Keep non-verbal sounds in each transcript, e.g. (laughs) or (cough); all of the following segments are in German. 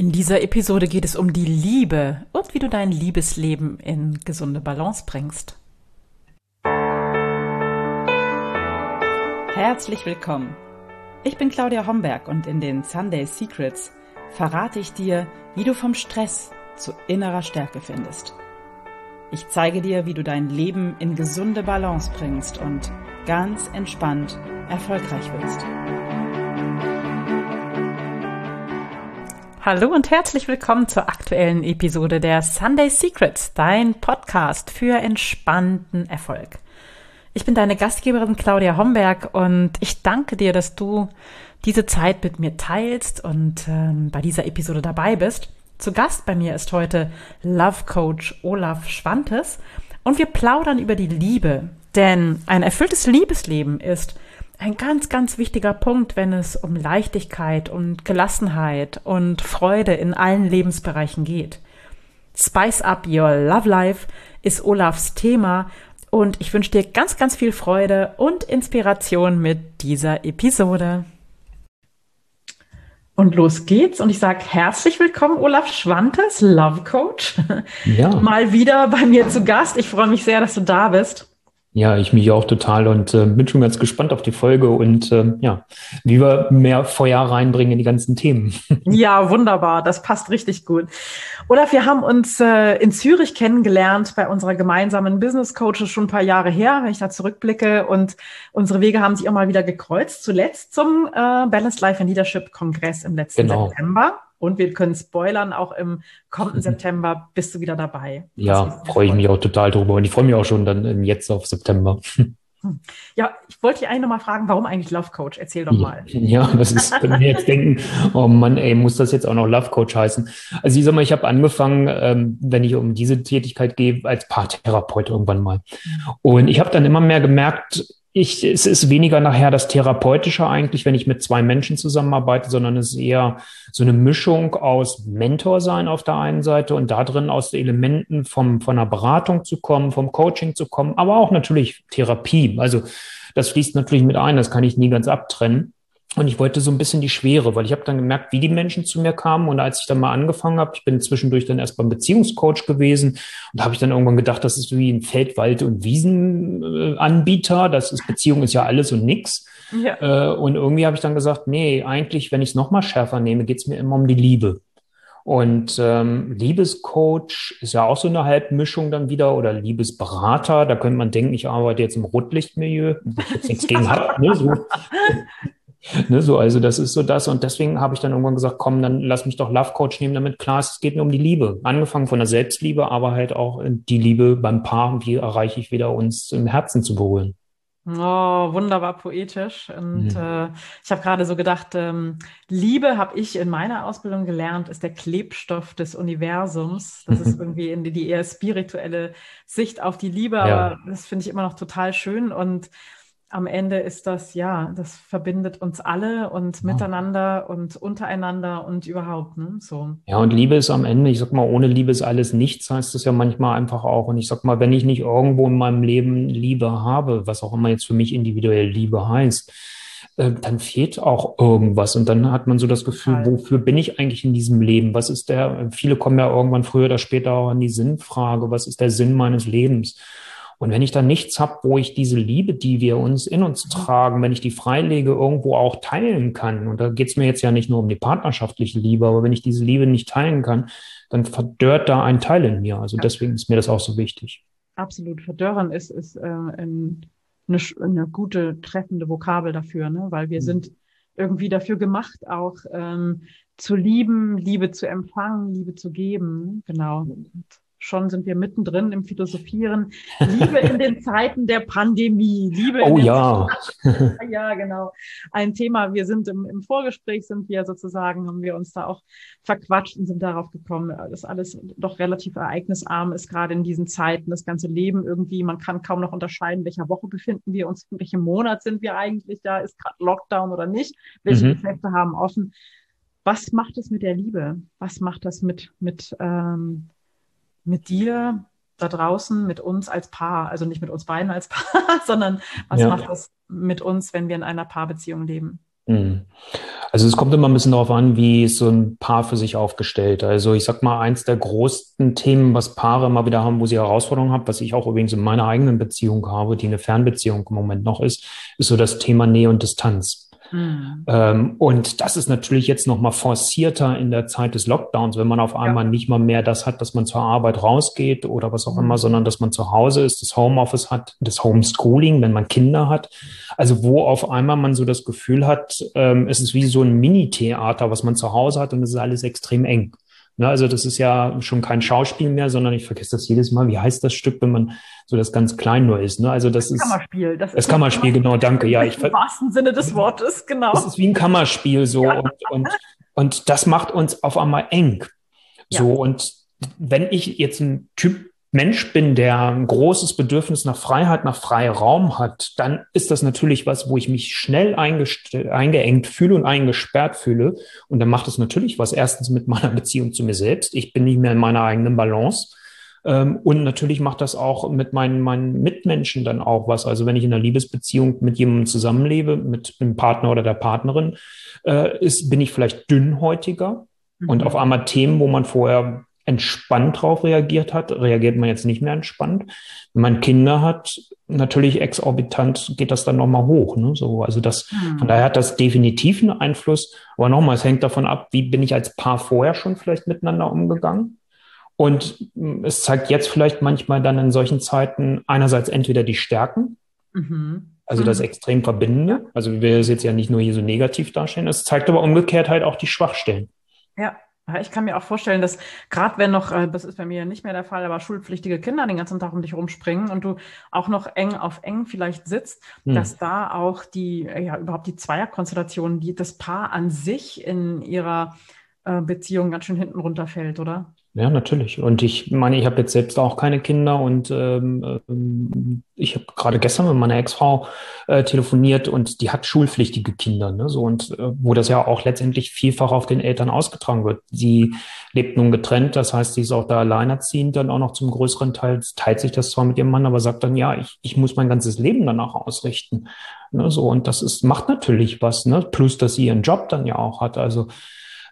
In dieser Episode geht es um die Liebe und wie du dein Liebesleben in gesunde Balance bringst. Herzlich willkommen. Ich bin Claudia Homberg und in den Sunday Secrets verrate ich dir, wie du vom Stress zu innerer Stärke findest. Ich zeige dir, wie du dein Leben in gesunde Balance bringst und ganz entspannt erfolgreich wirst. Hallo und herzlich willkommen zur aktuellen Episode der Sunday Secrets, dein Podcast für entspannten Erfolg. Ich bin deine Gastgeberin Claudia Homberg und ich danke dir, dass du diese Zeit mit mir teilst und ähm, bei dieser Episode dabei bist. Zu Gast bei mir ist heute Love Coach Olaf Schwantes und wir plaudern über die Liebe, denn ein erfülltes Liebesleben ist ein ganz, ganz wichtiger Punkt, wenn es um Leichtigkeit und Gelassenheit und Freude in allen Lebensbereichen geht. Spice up your love life ist Olafs Thema und ich wünsche dir ganz, ganz viel Freude und Inspiration mit dieser Episode. Und los geht's. Und ich sage herzlich willkommen, Olaf Schwantes, Love Coach. Ja. Mal wieder bei mir zu Gast. Ich freue mich sehr, dass du da bist. Ja, ich mich auch total und äh, bin schon ganz gespannt auf die Folge und äh, ja, wie wir mehr Feuer reinbringen in die ganzen Themen. (laughs) Ja, wunderbar, das passt richtig gut. Olaf, wir haben uns äh, in Zürich kennengelernt bei unserer gemeinsamen Business Coaches schon ein paar Jahre her, wenn ich da zurückblicke und unsere Wege haben sich auch mal wieder gekreuzt, zuletzt zum äh, Balanced Life and Leadership Kongress im letzten genau. September. Und wir können spoilern, auch im kommenden (laughs) September bist du wieder dabei. Ja, freue ich mich auch total drüber. Und ich freue mich auch schon dann jetzt auf September. Hm. Ja, ich wollte dich eigentlich nochmal fragen, warum eigentlich Love Coach? Erzähl doch mal. (laughs) Ja, das ist, wenn wir jetzt denken, oh Mann, ey, muss das jetzt auch noch Love Coach heißen? Also ich sag mal, ich habe angefangen, ähm, wenn ich um diese Tätigkeit gehe, als Paartherapeut irgendwann mal. Mhm. Und ich habe dann immer mehr gemerkt, ich, es ist weniger nachher das Therapeutische eigentlich, wenn ich mit zwei Menschen zusammenarbeite, sondern es ist eher so eine Mischung aus Mentor sein auf der einen Seite und da drin aus Elementen vom, von einer Beratung zu kommen, vom Coaching zu kommen, aber auch natürlich Therapie. Also das fließt natürlich mit ein, das kann ich nie ganz abtrennen. Und ich wollte so ein bisschen die Schwere, weil ich habe dann gemerkt, wie die Menschen zu mir kamen. Und als ich dann mal angefangen habe, ich bin zwischendurch dann erst beim Beziehungscoach gewesen und da habe ich dann irgendwann gedacht, das ist wie ein Feld-, Wald- und Wiesenanbieter. Das ist Beziehung ist ja alles und nix. Ja. Äh, und irgendwie habe ich dann gesagt, nee, eigentlich, wenn ich es nochmal schärfer nehme, geht es mir immer um die Liebe. Und ähm, Liebescoach ist ja auch so eine Halbmischung dann wieder oder Liebesberater. Da könnte man denken, ich arbeite jetzt im Rotlichtmilieu, wo ich jetzt nichts gegen habe. Ne? So. Ne, so, also das ist so das. Und deswegen habe ich dann irgendwann gesagt, komm, dann lass mich doch Love Coach nehmen, damit klar ist, es geht mir um die Liebe. Angefangen von der Selbstliebe, aber halt auch die Liebe beim Paar. Wie erreiche ich wieder uns im Herzen zu berühren? Oh, wunderbar poetisch. Und ja. äh, ich habe gerade so gedacht, ähm, Liebe habe ich in meiner Ausbildung gelernt, ist der Klebstoff des Universums. Das ist (laughs) irgendwie in die, die eher spirituelle Sicht auf die Liebe, ja. aber das finde ich immer noch total schön. Und am Ende ist das, ja, das verbindet uns alle und miteinander und untereinander und überhaupt, ne? So. Ja, und Liebe ist am Ende, ich sag mal, ohne Liebe ist alles nichts, heißt es ja manchmal einfach auch. Und ich sag mal, wenn ich nicht irgendwo in meinem Leben Liebe habe, was auch immer jetzt für mich individuell Liebe heißt, äh, dann fehlt auch irgendwas. Und dann hat man so das Gefühl, wofür bin ich eigentlich in diesem Leben? Was ist der, viele kommen ja irgendwann früher oder später auch an die Sinnfrage, was ist der Sinn meines Lebens? Und wenn ich dann nichts habe, wo ich diese Liebe, die wir uns in uns tragen, wenn ich die freilege, irgendwo auch teilen kann, und da geht es mir jetzt ja nicht nur um die partnerschaftliche Liebe, aber wenn ich diese Liebe nicht teilen kann, dann verdörrt da ein Teil in mir. Also deswegen ist mir das auch so wichtig. Absolut. Verdörren ist, ist äh, ein, eine, eine gute, treffende Vokabel dafür, ne? weil wir mhm. sind irgendwie dafür gemacht, auch ähm, zu lieben, Liebe zu empfangen, Liebe zu geben. Genau. Schon sind wir mittendrin im Philosophieren. Liebe in den Zeiten der Pandemie. Liebe oh ja. (laughs) ja, genau. Ein Thema. Wir sind im, im, Vorgespräch sind wir sozusagen, haben wir uns da auch verquatscht und sind darauf gekommen, dass alles doch relativ ereignisarm ist, gerade in diesen Zeiten. Das ganze Leben irgendwie, man kann kaum noch unterscheiden, welcher Woche befinden wir uns, in welchem Monat sind wir eigentlich da, ist gerade Lockdown oder nicht, welche mhm. Geschäfte haben offen. Was macht es mit der Liebe? Was macht das mit, mit ähm, mit dir da draußen, mit uns als Paar, also nicht mit uns beiden als Paar, (laughs) sondern was ja. macht das mit uns, wenn wir in einer Paarbeziehung leben? Mhm. Also es kommt immer ein bisschen darauf an, wie ist so ein Paar für sich aufgestellt. Also ich sag mal, eins der größten Themen, was Paare immer wieder haben, wo sie Herausforderungen haben, was ich auch übrigens in meiner eigenen Beziehung habe, die eine Fernbeziehung im Moment noch ist, ist so das Thema Nähe und Distanz. Mhm. Ähm, und das ist natürlich jetzt noch mal forcierter in der Zeit des Lockdowns, wenn man auf einmal ja. nicht mal mehr das hat, dass man zur Arbeit rausgeht oder was auch mhm. immer, sondern dass man zu Hause ist, das Homeoffice hat, das Homeschooling, wenn man Kinder hat. Also wo auf einmal man so das Gefühl hat, ähm, es ist wie so ein Mini-Theater, was man zu Hause hat und es ist alles extrem eng. Ne, also das ist ja schon kein Schauspiel mehr, sondern ich vergesse das jedes Mal. Wie heißt das Stück, wenn man so das ganz klein nur ist? Ne? Also das, das ist Kammerspiel. Das, das ist Kammerspiel, genau. Danke. Ja, ich (laughs) im wahrsten Sinne des Wortes, genau. Das ist wie ein Kammerspiel so ja. und, und und das macht uns auf einmal eng. So ja. und wenn ich jetzt ein Typ Mensch bin, der ein großes Bedürfnis nach Freiheit, nach Freiraum hat, dann ist das natürlich was, wo ich mich schnell eingeengt fühle und eingesperrt fühle. Und dann macht es natürlich was. Erstens mit meiner (laughs) Beziehung zu mir selbst. Ich bin nicht mehr in meiner eigenen Balance. Ähm, und natürlich macht das auch mit meinen, meinen Mitmenschen dann auch was. Also wenn ich in einer Liebesbeziehung mit jemandem zusammenlebe, mit dem Partner oder der Partnerin, äh, ist, bin ich vielleicht dünnhäutiger. Mhm. Und auf einmal Themen, wo man vorher entspannt drauf reagiert hat, reagiert man jetzt nicht mehr entspannt. Wenn man Kinder hat, natürlich exorbitant geht das dann nochmal hoch. Ne? So, also das, mhm. von daher hat das definitiv einen Einfluss. Aber nochmal, es hängt davon ab, wie bin ich als Paar vorher schon vielleicht miteinander umgegangen. Und es zeigt jetzt vielleicht manchmal dann in solchen Zeiten einerseits entweder die Stärken, mhm. also das mhm. extrem Verbindende, also wir es jetzt ja nicht nur hier so negativ darstellen, es zeigt aber umgekehrt halt auch die Schwachstellen. Ja, ich kann mir auch vorstellen, dass gerade wenn noch, äh, das ist bei mir nicht mehr der Fall, aber schulpflichtige Kinder den ganzen Tag um dich rumspringen und du auch noch eng auf eng vielleicht sitzt, hm. dass da auch die, äh, ja, überhaupt die Zweierkonstellation, die das Paar an sich in ihrer äh, Beziehung ganz schön hinten runterfällt, oder? Ja, natürlich. Und ich meine, ich habe jetzt selbst auch keine Kinder und ähm, ähm, ich habe gerade gestern mit meiner Ex-Frau äh, telefoniert und die hat schulpflichtige Kinder, ne? So und äh, wo das ja auch letztendlich vielfach auf den Eltern ausgetragen wird. Sie lebt nun getrennt, das heißt, sie ist auch da alleinerziehend, dann auch noch zum größeren Teil, teilt sich das zwar mit ihrem Mann, aber sagt dann, ja, ich, ich muss mein ganzes Leben danach ausrichten. Ne? So, und das ist, macht natürlich was, ne? Plus, dass sie ihren Job dann ja auch hat. Also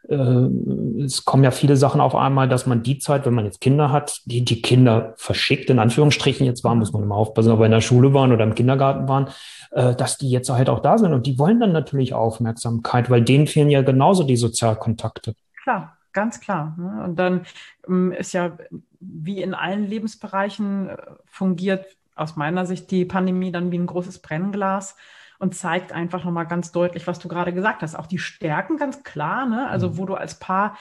es kommen ja viele Sachen auf einmal, dass man die Zeit, wenn man jetzt Kinder hat, die die Kinder verschickt, in Anführungsstrichen jetzt waren, muss man immer aufpassen, ob wir in der Schule waren oder im Kindergarten waren, äh, dass die jetzt halt auch da sind und die wollen dann natürlich Aufmerksamkeit, weil denen fehlen ja genauso die Sozialkontakte. Klar, ganz klar. Ne? Und dann ähm, ist ja wie in allen Lebensbereichen äh, fungiert aus meiner Sicht die Pandemie dann wie ein großes Brennglas und zeigt einfach nochmal ganz deutlich, was du gerade gesagt hast. Auch die Stärken ganz klar, ne? also mhm. wo du als Paar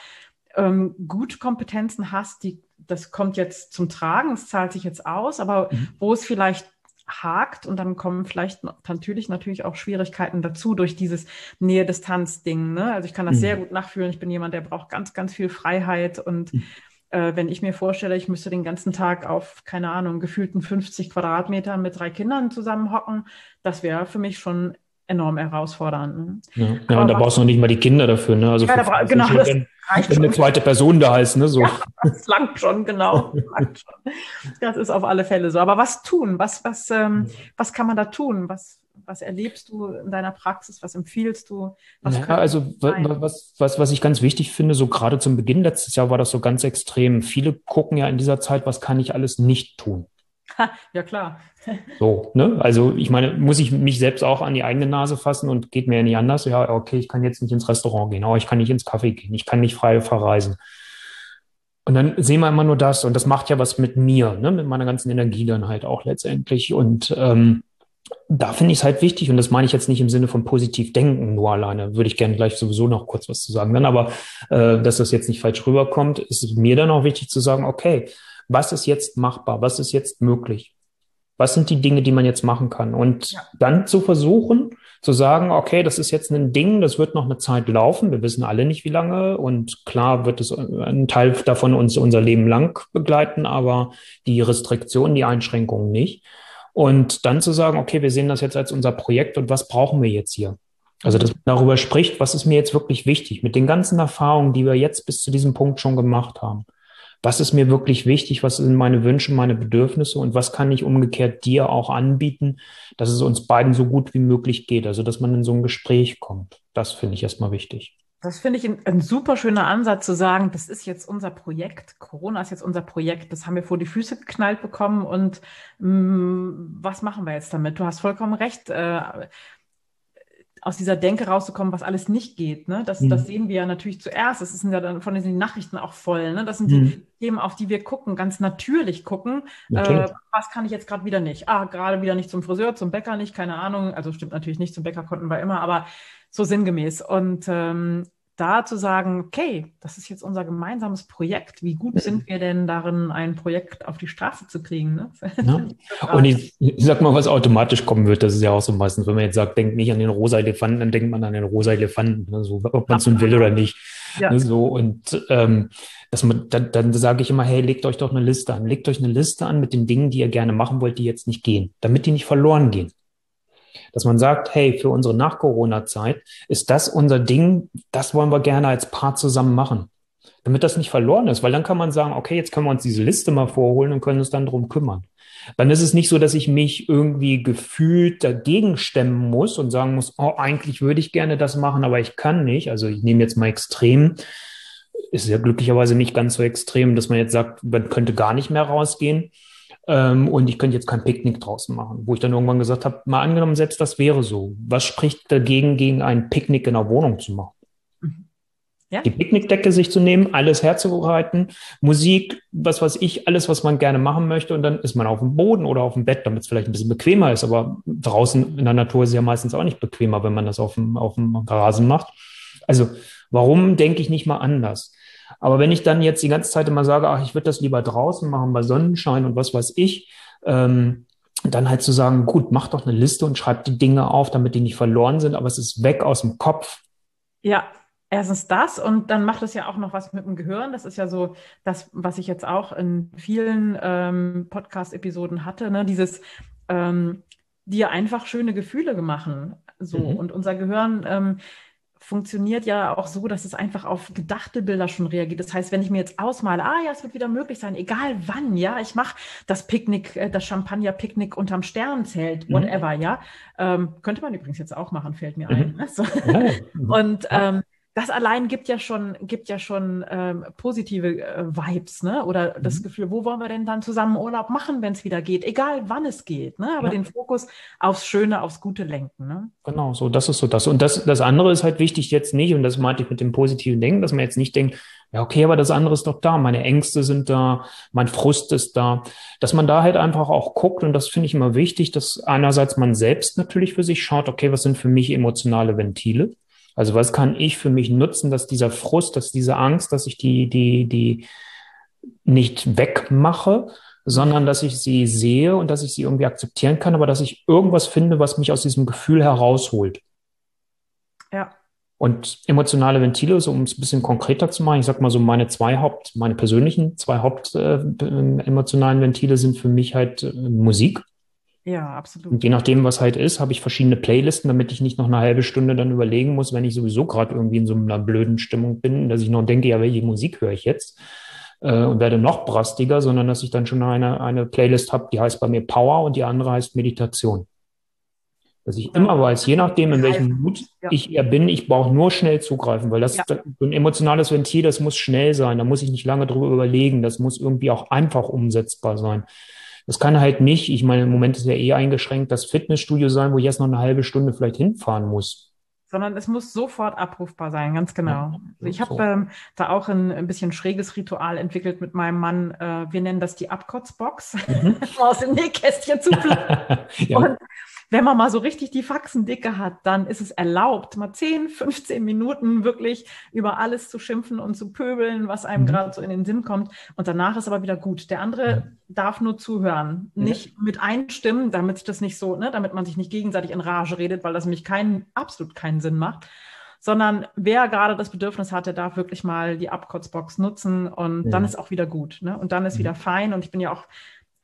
ähm, gut Kompetenzen hast, die, das kommt jetzt zum Tragen, es zahlt sich jetzt aus, aber mhm. wo es vielleicht hakt und dann kommen vielleicht natürlich natürlich auch Schwierigkeiten dazu durch dieses Nähe-Distanz-Ding. Ne? Also ich kann das mhm. sehr gut nachfühlen. Ich bin jemand, der braucht ganz, ganz viel Freiheit und mhm äh, wenn ich mir vorstelle, ich müsste den ganzen Tag auf, keine Ahnung, gefühlten 50 Quadratmetern mit drei Kindern zusammenhocken, das wäre für mich schon enorm herausfordernd. Ne? Ja, ja und da brauchst du noch nicht mal die Kinder dafür, ne? Also ja, da genau, schon, wenn, wenn eine zweite Person da ist, ne? So. Ja, das langt schon, genau. Das ist auf alle Fälle so. Aber was tun? Was, was, ähm, was kann man da tun? Was, was erlebst du in deiner Praxis? Was empfiehlst du? Was ja, also was, was, was ich ganz wichtig finde, so gerade zum Beginn letztes Jahr war das so ganz extrem. Viele gucken ja in dieser Zeit, was kann ich alles nicht tun? ja, klar. So, ne? Also ich meine, muss ich mich selbst auch an die eigene Nase fassen und geht mir ja nicht anders. Ja, okay, ich kann jetzt nicht ins Restaurant gehen, aber ich kann nicht ins Café gehen, ich kann nicht frei verreisen. Und dann sehen wir immer nur das und das macht ja was mit mir, ne? mit meiner ganzen Energie dann halt auch letztendlich. Und ähm, da finde ich es halt wichtig, und das meine ich jetzt nicht im Sinne von positiv denken, nur alleine, würde ich gerne gleich sowieso noch kurz was zu sagen. Dann aber, äh, dass das jetzt nicht falsch rüberkommt, ist mir dann auch wichtig zu sagen, okay, was ist jetzt machbar, was ist jetzt möglich? Was sind die Dinge, die man jetzt machen kann? Und ja. dann zu versuchen, zu sagen, okay, das ist jetzt ein Ding, das wird noch eine Zeit laufen. Wir wissen alle nicht, wie lange. Und klar wird es ein Teil davon uns unser Leben lang begleiten, aber die Restriktionen, die Einschränkungen nicht. Und dann zu sagen, okay, wir sehen das jetzt als unser Projekt und was brauchen wir jetzt hier? Also, dass man darüber spricht, was ist mir jetzt wirklich wichtig mit den ganzen Erfahrungen, die wir jetzt bis zu diesem Punkt schon gemacht haben. was ist mir wirklich wichtig, was sind meine Wünsche, meine Bedürfnisse und was kann ich umgekehrt dir auch anbieten, dass es uns beiden so gut wie möglich geht. Also, dass man in so ein Gespräch kommt. Das finde ich erstmal wichtig. Das finde ich ein, ein, super schöner Ansatz zu sagen, das ist jetzt unser Projekt, Corona ist jetzt unser Projekt, das haben wir vor die Füße geknallt bekommen und mh, mm, was machen wir jetzt damit? Du hast vollkommen recht. Äh, aus dieser Denke rauszukommen, was alles nicht geht. Ne? Das, mhm. das sehen wir ja natürlich zuerst. Das sind ja dann von den Nachrichten auch voll. Ne? Das sind mhm. die Themen, auf die wir gucken, ganz natürlich gucken. Natürlich. Äh, was kann ich jetzt gerade wieder nicht? Ah, gerade wieder nicht zum Friseur, zum Bäcker nicht, keine Ahnung. Also stimmt natürlich nicht, zum Bäcker konnten wir immer, aber so sinngemäß. Und ähm, da zu sagen, okay, das ist jetzt unser gemeinsames Projekt. Wie gut sind wir denn darin, ein Projekt auf die Straße zu kriegen? Ne? (laughs) Ja. Und ich, ich, sag mal, was automatisch kommen wird, das ist ja auch so meistens, wenn man jetzt sagt, denkt nicht an den rosa Elefanten, dann denkt man an den rosa Elefanten, ne? so, ob man es nun will oder nicht. Ja. Ne? So, und ähm, dass man, dann, dann sage ich immer, hey, legt euch doch eine Liste an. Legt euch eine Liste an mit den Dingen, die ihr gerne machen wollt, die jetzt nicht gehen, damit die nicht verloren gehen dass man sagt, hey, für unsere Nach-Corona-Zeit ist das unser Ding, das wollen wir gerne als Paar zusammen machen. Damit das nicht verloren ist, weil dann kann man sagen, okay, jetzt können wir uns diese Liste mal vorholen und können uns dann drum kümmern. Dann ist es nicht so, dass ich mich irgendwie gefühlt dagegen stemmen muss und sagen muss, oh, eigentlich würde ich gerne das machen, aber ich kann nicht. Also ich nehme jetzt mal extrem. Ist ja glücklicherweise nicht ganz so extrem, dass man jetzt sagt, man könnte gar nicht mehr rausgehen. Ähm, und ich könnte jetzt kein Picknick draußen machen, wo ich dann irgendwann gesagt habe, mal angenommen, selbst das wäre so. Was spricht dagegen, gegen ein Picknick in der Wohnung zu machen? Mhm. Ja. Die Picknickdecke sich zu nehmen, alles herzubereiten, Musik, was weiß ich, alles, was man gerne machen möchte. Und dann ist man auf dem Boden oder auf dem Bett, damit es vielleicht ein bisschen bequemer ist. Aber draußen in der Natur ist es ja meistens auch nicht bequemer, wenn man das auf dem, auf dem Rasen macht. Also, warum denke ich nicht mal anders? Aber wenn ich dann jetzt die ganze Zeit immer sage, ach, ich würde das lieber draußen machen bei Sonnenschein und was weiß ich, ähm, dann halt zu sagen, gut, mach doch eine Liste und schreib die Dinge auf, damit die nicht verloren sind, aber es ist weg aus dem Kopf. Ja, erstens das und dann macht es ja auch noch was mit dem Gehirn. Das ist ja so das, was ich jetzt auch in vielen ähm, Podcast-Episoden hatte, ne? dieses ähm, dir einfach schöne Gefühle machen. So mhm. und unser Gehirn ähm, funktioniert ja auch so, dass es einfach auf gedachte Bilder schon reagiert. Das heißt, wenn ich mir jetzt ausmale, ah ja, es wird wieder möglich sein, egal wann, ja, ich mache das Picknick, äh, das Champagner-Picknick unterm Sternzelt, mhm. whatever, mhm. ja. Ähm, könnte man übrigens jetzt auch machen, fällt mir ein. Mhm. Ne? So. (laughs) Ja. Und ähm, das allein gibt ja schon, gibt ja schon ähm, positive äh, Vibes, ne? Oder mhm. das Gefühl, wo wollen wir denn dann zusammen Urlaub machen, wenn es wieder geht, egal wann es geht, ne? Aber ja. den Fokus aufs Schöne, aufs Gute lenken, ne? Genau, so, das ist so das. Und das, das andere ist halt wichtig jetzt nicht, und das meinte ich mit dem positiven Denken, dass man jetzt nicht denkt, ja, okay, aber das andere ist doch da, meine Ängste sind da, mein Frust ist da, dass man da halt einfach auch guckt, und das finde ich immer wichtig, dass einerseits man selbst natürlich für sich schaut, okay, was sind für mich emotionale Ventile? Also was kann ich für mich nutzen, dass dieser Frust, dass diese Angst, dass ich die, die, die nicht wegmache, sondern dass ich sie sehe und dass ich sie irgendwie akzeptieren kann, aber dass ich irgendwas finde, was mich aus diesem Gefühl herausholt. Ja. Und emotionale Ventile, so um es ein bisschen konkreter zu machen, ich sag mal so meine zwei Haupt, meine persönlichen zwei Haupt äh, emotionalen Ventile sind für mich halt äh, Musik. Ja, absolut. Und je nachdem, was halt ist, habe ich verschiedene Playlisten, damit ich nicht noch eine halbe Stunde dann überlegen muss, wenn ich sowieso gerade irgendwie in so einer blöden Stimmung bin, dass ich noch denke, ja, welche Musik höre ich jetzt? Äh, und werde noch brastiger, sondern dass ich dann schon eine, eine Playlist habe, die heißt bei mir Power und die andere heißt Meditation. Dass ich immer weiß, je nachdem, in welchem Mut ja. ich eher bin, ich brauche nur schnell zugreifen, weil das ja. so ein emotionales Ventil, das muss schnell sein, da muss ich nicht lange drüber überlegen, das muss irgendwie auch einfach umsetzbar sein. Das kann halt nicht, ich meine, im Moment ist ja eh eingeschränkt, das Fitnessstudio sein, wo ich erst noch eine halbe Stunde vielleicht hinfahren muss. Sondern es muss sofort abrufbar sein, ganz genau. Ja, also ich habe so. ähm, da auch ein, ein, bisschen schräges Ritual entwickelt mit meinem Mann. Äh, wir nennen das die Abkotzbox, mhm. (laughs) aus dem Nähkästchen zu (laughs) ja. Und wenn man mal so richtig die Faxendicke hat, dann ist es erlaubt, mal 10, 15 Minuten wirklich über alles zu schimpfen und zu pöbeln, was einem mhm. gerade so in den Sinn kommt. Und danach ist aber wieder gut. Der andere mhm. darf nur zuhören, nicht mit einstimmen, damit sich das nicht so, ne, damit man sich nicht gegenseitig in Rage redet, weil das nämlich keinen, absolut keinen Sinn macht sondern wer gerade das Bedürfnis hat, der darf wirklich mal die Abkotzbox nutzen und ja. dann ist auch wieder gut. Ne? Und dann ist wieder fein. Und ich bin ja auch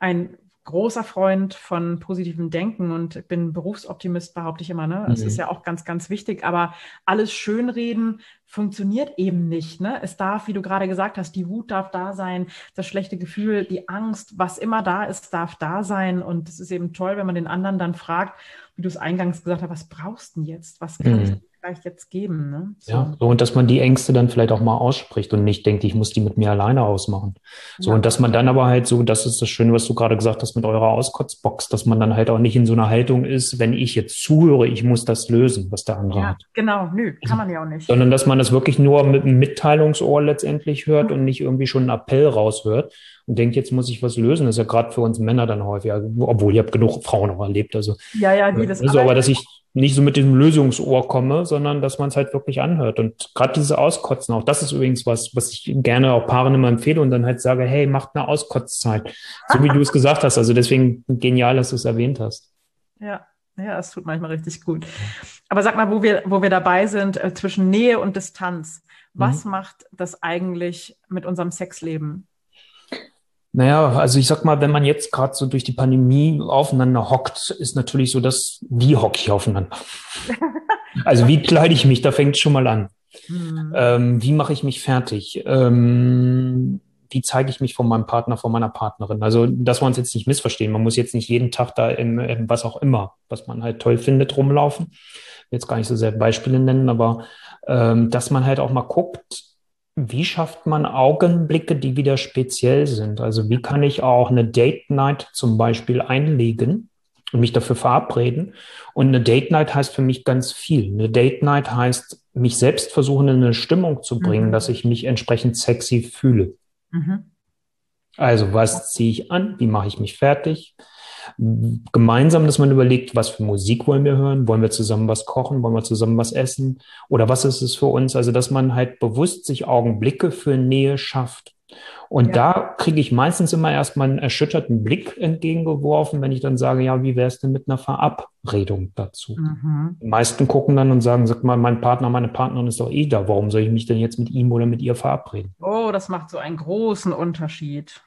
ein großer Freund von positivem Denken und bin Berufsoptimist, behaupte ich immer. Ne? Das mhm. ist ja auch ganz, ganz wichtig. Aber alles Schönreden funktioniert eben nicht. Ne? Es darf, wie du gerade gesagt hast, die Wut darf da sein, das schlechte Gefühl, die Angst, was immer da ist, darf da sein. Und es ist eben toll, wenn man den anderen dann fragt, wie du es eingangs gesagt hast, was brauchst du denn jetzt? Was kann mhm. ich vielleicht jetzt geben. Ne? So. Ja, so, und dass man die Ängste dann vielleicht auch mal ausspricht und nicht denkt, ich muss die mit mir alleine ausmachen. So, ja. und dass man dann aber halt so, das ist das Schöne, was du gerade gesagt hast mit eurer Auskotzbox, dass man dann halt auch nicht in so einer Haltung ist, wenn ich jetzt zuhöre, ich muss das lösen, was der andere ja, hat. Genau, nö, kann man ja auch nicht. Sondern dass man das wirklich nur mit einem Mitteilungsohr letztendlich hört mhm. und nicht irgendwie schon einen Appell raushört und denkt, jetzt muss ich was lösen. Das ist ja gerade für uns Männer dann häufig, obwohl ich habe genug Frauen auch erlebt. Also, ja, ja, die das. Also, aber dass ich nicht so mit dem Lösungsohr komme, sondern dass man es halt wirklich anhört. Und gerade diese Auskotzen, auch das ist übrigens was, was ich gerne auch Paaren immer empfehle und dann halt sage, hey, macht eine Auskotzzeit. So wie du es gesagt hast. Also deswegen genial, dass du es erwähnt hast. Ja. Ja, es tut manchmal richtig gut. Aber sag mal, wo wir, wo wir dabei sind, äh, zwischen Nähe und Distanz. Was mhm. macht das eigentlich mit unserem Sexleben? Naja, also ich sag mal, wenn man jetzt gerade so durch die Pandemie aufeinander hockt, ist natürlich so, dass wie hocke ich aufeinander? (laughs) also wie kleide ich mich? Da fängt schon mal an. Mhm. Ähm, wie mache ich mich fertig? Ähm, wie zeige ich mich von meinem Partner, von meiner Partnerin? Also, dass wir uns jetzt nicht missverstehen. Man muss jetzt nicht jeden Tag da in, in was auch immer, was man halt toll findet, rumlaufen. Jetzt gar nicht so sehr Beispiele nennen, aber ähm, dass man halt auch mal guckt, wie schafft man Augenblicke, die wieder speziell sind? Also wie kann ich auch eine Date Night zum Beispiel einlegen und mich dafür verabreden? Und eine Date Night heißt für mich ganz viel. Eine Date Night heißt, mich selbst versuchen, in eine Stimmung zu bringen, mhm. dass ich mich entsprechend sexy fühle. Mhm. Also was ziehe ich an? Wie mache ich mich fertig? Gemeinsam, dass man überlegt, was für Musik wollen wir hören? Wollen wir zusammen was kochen? Wollen wir zusammen was essen? Oder was ist es für uns? Also, dass man halt bewusst sich Augenblicke für Nähe schafft. Und ja. da kriege ich meistens immer erstmal einen erschütterten Blick entgegengeworfen, wenn ich dann sage, ja, wie wäre es denn mit einer Verabredung dazu? Mhm. Die meisten gucken dann und sagen, sag mal, mein Partner, meine Partnerin ist doch eh da. Warum soll ich mich denn jetzt mit ihm oder mit ihr verabreden? Oh, das macht so einen großen Unterschied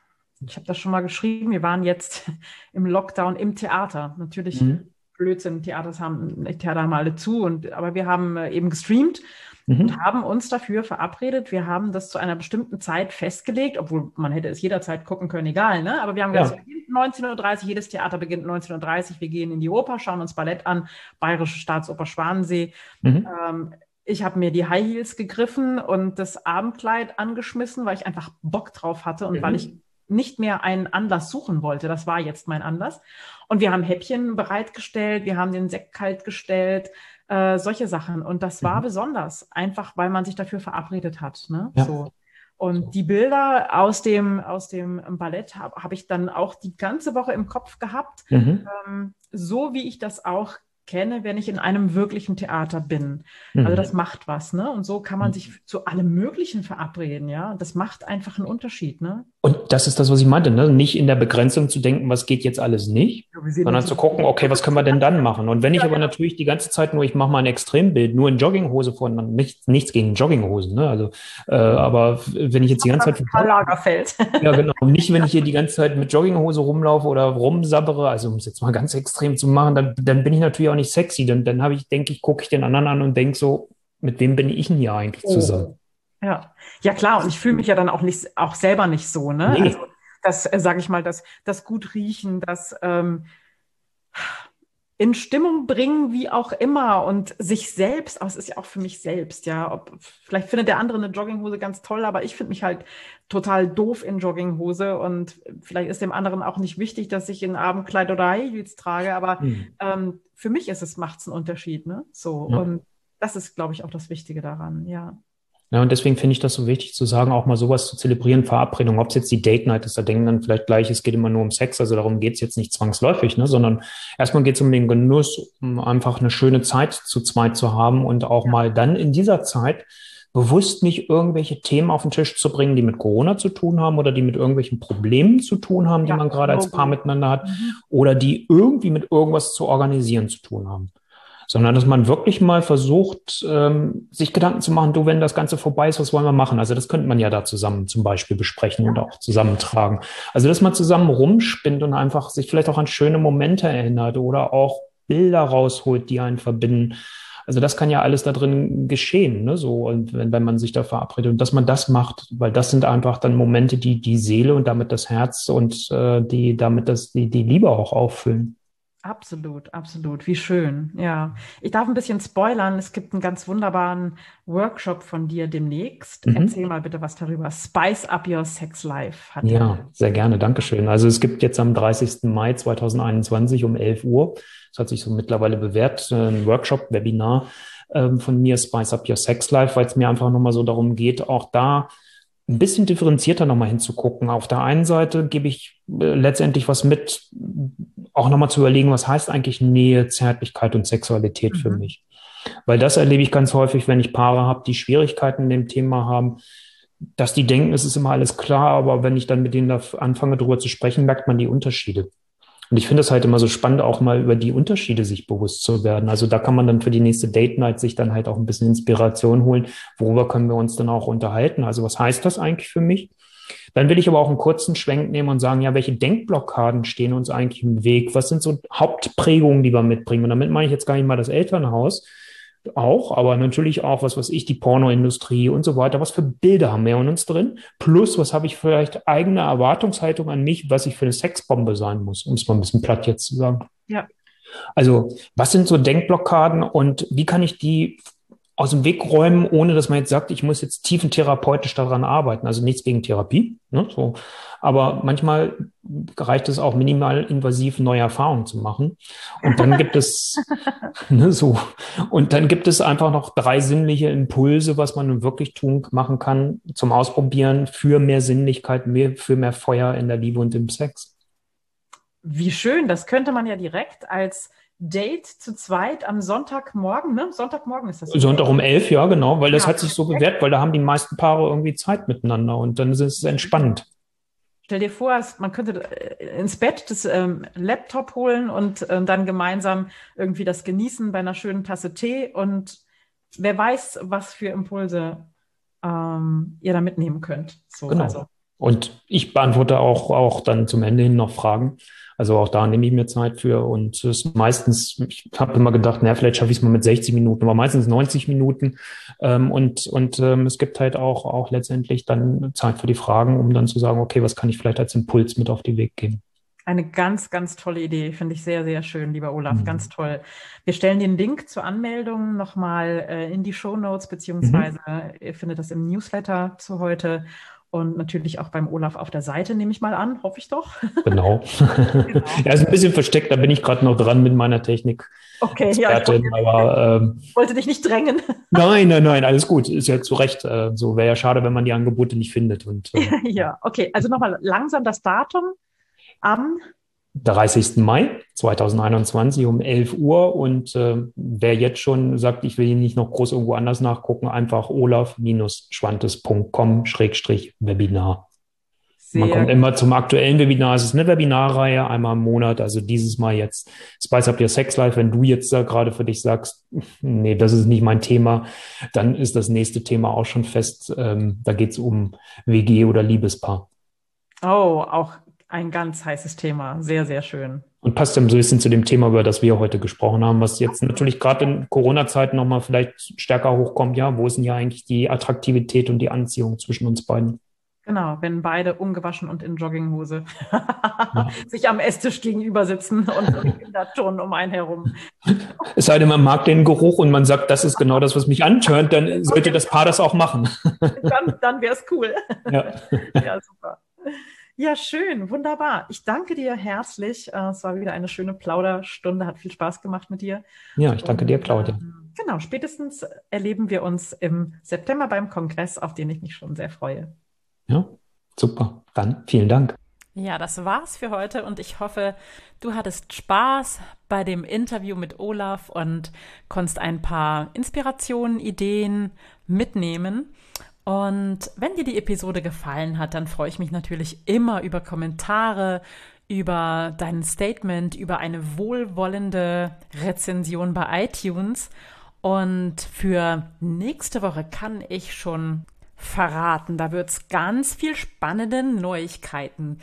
ich habe das schon mal geschrieben, wir waren jetzt (laughs) im Lockdown im Theater. Natürlich mhm. Blödsinn, Theaters haben, Theater haben alle zu, und, aber wir haben äh, eben gestreamt mhm. und haben uns dafür verabredet. Wir haben das zu einer bestimmten Zeit festgelegt, obwohl man hätte es jederzeit gucken können, egal, ne? Aber wir haben gesagt, ja. 19.30 Uhr, jedes Theater beginnt 19.30 Uhr, wir gehen in die Oper, schauen uns Ballett an, Bayerische Staatsoper Schwanensee. Mhm. Ähm, ich habe mir die High Heels gegriffen und das Abendkleid angeschmissen, weil ich einfach Bock drauf hatte und mhm. weil ich nicht mehr einen Anlass suchen wollte. Das war jetzt mein Anlass. Und wir haben Häppchen bereitgestellt, wir haben den Sekt kalt gestellt, äh, solche Sachen. Und das war mhm. besonders, einfach weil man sich dafür verabredet hat. Ne? Ja. So. Und so. die Bilder aus dem, aus dem Ballett habe hab ich dann auch die ganze Woche im Kopf gehabt, mhm. ähm, so wie ich das auch kenne, wenn ich in einem wirklichen Theater bin. Also mhm. Also das macht was, ne? Und so kann man mhm. sich zu allem Möglichen verabreden, ja. Das macht einfach einen Unterschied, ne? Und das ist das, was ich meinte, ne? Nicht in der Begrenzung zu denken, was geht jetzt alles nicht, ja, sondern zu gucken, okay, was können wir denn dann machen? Und wenn ich aber natürlich die ganze Zeit nur, ich mache mal ein Extrembild, nur in Jogginghose von, nichts, nichts gegen Jogginghosen, ne? Also, äh, aber wenn ich jetzt die ganze Zeit. Lagerfeld. (laughs) Ja, genau. Nicht, wenn ich hier die ganze Zeit mit Jogginghose rumlaufe oder rumsabbere, also um es jetzt mal ganz extrem zu machen, dann, dann bin ich natürlich auch nicht sexy. Dann, dann habe ich, denke ich, gucke ich den anderen an und denke so, mit wem bin ich denn hier eigentlich oh. zusammen? Ja, ja klar. Und ich fühle mich ja dann auch nicht, auch selber nicht so, ne? Nee. Also das, äh, sage ich mal, das, das gut riechen, das ähm, in Stimmung bringen, wie auch immer, und sich selbst, aber es ist ja auch für mich selbst, ja. Ob, vielleicht findet der andere eine Jogginghose ganz toll, aber ich finde mich halt total doof in Jogginghose und vielleicht ist dem anderen auch nicht wichtig, dass ich ein Abendkleid oder High Heels trage, aber mhm. ähm, für mich ist es, macht's einen Unterschied, ne? So. Ja. Und das ist, glaube ich, auch das Wichtige daran, ja. Ja, und deswegen finde ich das so wichtig zu sagen, auch mal sowas zu zelebrieren, Verabredung, ob es jetzt die Date Night ist, da denken dann vielleicht gleich, es geht immer nur um Sex, also darum geht es jetzt nicht zwangsläufig, ne, sondern erstmal geht es um den Genuss, um einfach eine schöne Zeit zu zweit zu haben und auch mal dann in dieser Zeit bewusst nicht irgendwelche Themen auf den Tisch zu bringen, die mit Corona zu tun haben oder die mit irgendwelchen Problemen zu tun haben, die ja, man gerade als Paar miteinander hat mhm. oder die irgendwie mit irgendwas zu organisieren zu tun haben sondern dass man wirklich mal versucht, ähm, sich Gedanken zu machen, du, wenn das Ganze vorbei ist, was wollen wir machen? Also das könnte man ja da zusammen zum Beispiel besprechen und auch zusammentragen. Also dass man zusammen rumspinnt und einfach sich vielleicht auch an schöne Momente erinnert oder auch Bilder rausholt, die einen verbinden. Also das kann ja alles da drin geschehen, ne? So, und wenn, wenn man sich da verabredet und dass man das macht, weil das sind einfach dann Momente, die die Seele und damit das Herz und äh, die damit das die, die Liebe auch auffüllen. Absolut, absolut. Wie schön. Ja. Ich darf ein bisschen spoilern. Es gibt einen ganz wunderbaren Workshop von dir demnächst. Mhm. Erzähl mal bitte was darüber. Spice Up Your Sex Life. Hat ja, er. sehr gerne. Dankeschön. Also es gibt jetzt am 30. Mai 2021 um 11 Uhr, das hat sich so mittlerweile bewährt, ein Workshop, Webinar ähm, von mir, Spice Up Your Sex Life, weil es mir einfach nochmal so darum geht, auch da ein bisschen differenzierter nochmal hinzugucken. Auf der einen Seite gebe ich äh, letztendlich was mit, auch nochmal zu überlegen, was heißt eigentlich Nähe, Zärtlichkeit und Sexualität mhm. für mich. Weil das erlebe ich ganz häufig, wenn ich Paare habe, die Schwierigkeiten in dem Thema haben, dass die denken, es ist immer alles klar, aber wenn ich dann mit denen da anfange, darüber zu sprechen, merkt man die Unterschiede. Und ich finde es halt immer so spannend, auch mal über die Unterschiede sich bewusst zu werden. Also da kann man dann für die nächste Date Night sich dann halt auch ein bisschen Inspiration holen. Worüber können wir uns dann auch unterhalten? Also was heißt das eigentlich für mich? Dann will ich aber auch einen kurzen Schwenk nehmen und sagen, ja, welche Denkblockaden stehen uns eigentlich im Weg? Was sind so Hauptprägungen, die wir mitbringen? Und damit meine ich jetzt gar nicht mal das Elternhaus, auch, aber natürlich auch, was weiß ich, die Pornoindustrie und so weiter. Was für Bilder haben wir in uns drin? Plus, was habe ich vielleicht eigene Erwartungshaltung an mich, was ich für eine Sexbombe sein muss, um es mal ein bisschen platt jetzt zu sagen. Ja. Also, was sind so Denkblockaden und wie kann ich die aus dem Weg räumen, ohne dass man jetzt sagt, ich muss jetzt tiefentherapeutisch daran arbeiten. Also nichts gegen Therapie. Ne, so. Aber manchmal reicht es auch minimal invasiv neue Erfahrungen zu machen. Und dann gibt es (laughs) ne, so. Und dann gibt es einfach noch drei sinnliche Impulse, was man nun wirklich tun machen kann zum Ausprobieren für mehr Sinnlichkeit, mehr, für mehr Feuer in der Liebe und im Sex. Wie schön, das könnte man ja direkt als Date zu zweit am Sonntagmorgen, ne? Sonntagmorgen ist das. Sonntag um elf, ja, genau, weil das ja, hat sich so bewährt, weil da haben die meisten Paare irgendwie Zeit miteinander und dann ist es entspannt. Stell dir vor, man könnte äh, ins Bett das ähm, Laptop holen und äh, dann gemeinsam irgendwie das genießen bei einer schönen Tasse Tee und wer weiß, was für Impulse ähm, ihr da mitnehmen könnt. So, genau. Also. Und ich beantworte auch, auch dann zum Ende hin noch Fragen. Also auch da nehme ich mir Zeit für und es ist meistens, ich habe immer gedacht, naja, vielleicht schaffe ich es mal mit 60 Minuten, aber meistens 90 Minuten. Ähm, und und ähm, es gibt halt auch, auch letztendlich dann Zeit für die Fragen, um dann zu sagen, okay, was kann ich vielleicht als Impuls mit auf den Weg geben. Eine ganz, ganz tolle Idee, finde ich sehr, sehr schön, lieber Olaf, mhm. ganz toll. Wir stellen den Link zur Anmeldung nochmal äh, in die Show Notes, beziehungsweise mhm. ihr findet das im Newsletter zu heute und natürlich auch beim Olaf auf der Seite, nehme ich mal an, hoffe ich doch. (laughs) Genau. genau. ja, ist ein bisschen versteckt, da bin ich gerade noch dran mit meiner Technik. Okay, ja. Ich wollte, aber, ähm, (laughs) wollte dich nicht drängen. (laughs) nein, nein, nein, alles gut. Ist ja zu Recht. Äh, so wäre ja schade, wenn man die Angebote nicht findet. Und, äh, ja, okay. Also nochmal langsam das Datum am 30. Mai 2021 um 11 Uhr. Und äh, wer jetzt schon sagt, ich will nicht noch groß irgendwo anders nachgucken, einfach olaf-schwantes.com-webinar. Man kommt immer zum aktuellen Webinar. Es ist eine Webinarreihe, einmal im Monat. Also dieses Mal jetzt Spice Up Your Sex Life. Wenn du jetzt da gerade für dich sagst, (laughs) nee, das ist nicht mein Thema, dann ist das nächste Thema auch schon fest. Ähm, da geht es um WG oder Liebespaar. Oh, auch ein ganz heißes Thema. Sehr, sehr schön. Und passt ja so ein bisschen zu dem Thema, über das wir heute gesprochen haben, was jetzt natürlich gerade in Corona-Zeiten nochmal vielleicht stärker hochkommt. Ja, wo ist denn ja eigentlich die Attraktivität und die Anziehung zwischen uns beiden? Genau, wenn beide ungewaschen und in Jogginghose ja. (laughs) sich am Esstisch gegenüber sitzen und (laughs) Kinder turnen um einen herum. Es sei denn, man mag den Geruch und man sagt, das ist genau das, was mich antörnt, dann sollte das Paar das auch machen. dann dann wäre es cool. Ja. (laughs) ja, super. Ja, schön, wunderbar. Ich danke dir herzlich. Äh, es war wieder eine schöne Plauderstunde, hat viel Spaß gemacht mit dir. Ja, ich danke Und, dir, Claudia. Ähm, genau, spätestens erleben wir uns im September beim Kongress, auf den ich mich schon sehr freue. Ja, super. Dann vielen Dank. Ja, das war's für heute und ich hoffe, du hattest Spaß bei dem Interview mit Olaf und konntest ein paar Inspirationen, Ideen mitnehmen. Und wenn dir die Episode gefallen hat, dann freue ich mich natürlich immer über Kommentare, über dein Statement, über eine wohlwollende Rezension bei iTunes. Und für nächste Woche kann ich schon verraten, da wird es ganz viel spannende Neuigkeiten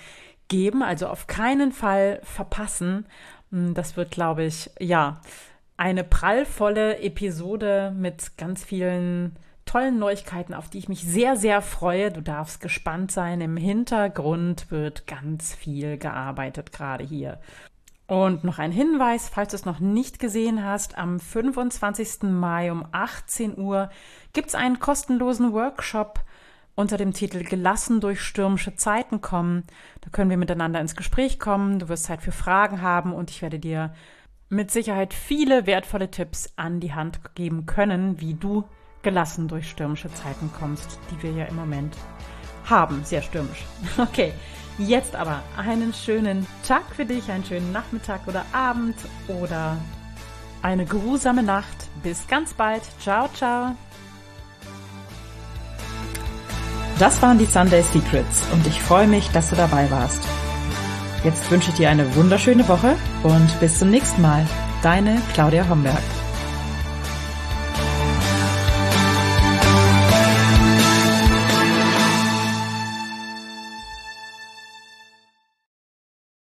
geben. Also auf keinen Fall verpassen. Hm, das wird, glaube ich, ja, eine prallvolle Episode mit ganz vielen tollen Neuigkeiten, auf die ich mich sehr, sehr freue. Du darfst gespannt sein. Im Hintergrund wird ganz viel gearbeitet, gerade hier. Und noch ein Hinweis, falls du es noch nicht gesehen hast, am 25. Mai um 18 Uhr gibt es einen kostenlosen Workshop unter dem Titel Gelassen durch stürmische Zeiten kommen. Da können wir miteinander ins Gespräch kommen. Du wirst Zeit für Fragen haben und ich werde dir mit Sicherheit viele wertvolle Tipps an die Hand geben können, wie du gelassen durch stürmische Zeiten kommst, die wir ja im Moment haben. Sehr stürmisch. (laughs) Okay, jetzt aber einen schönen Tag für dich, einen schönen Nachmittag oder Abend oder eine geruhsame Nacht. Bis ganz bald. Ciao, ciao. Das waren die Sunday Secrets und ich freue mich, dass du dabei warst. Jetzt wünsche ich dir eine wunderschöne Woche und bis zum nächsten Mal. Deine Claudia Homberg.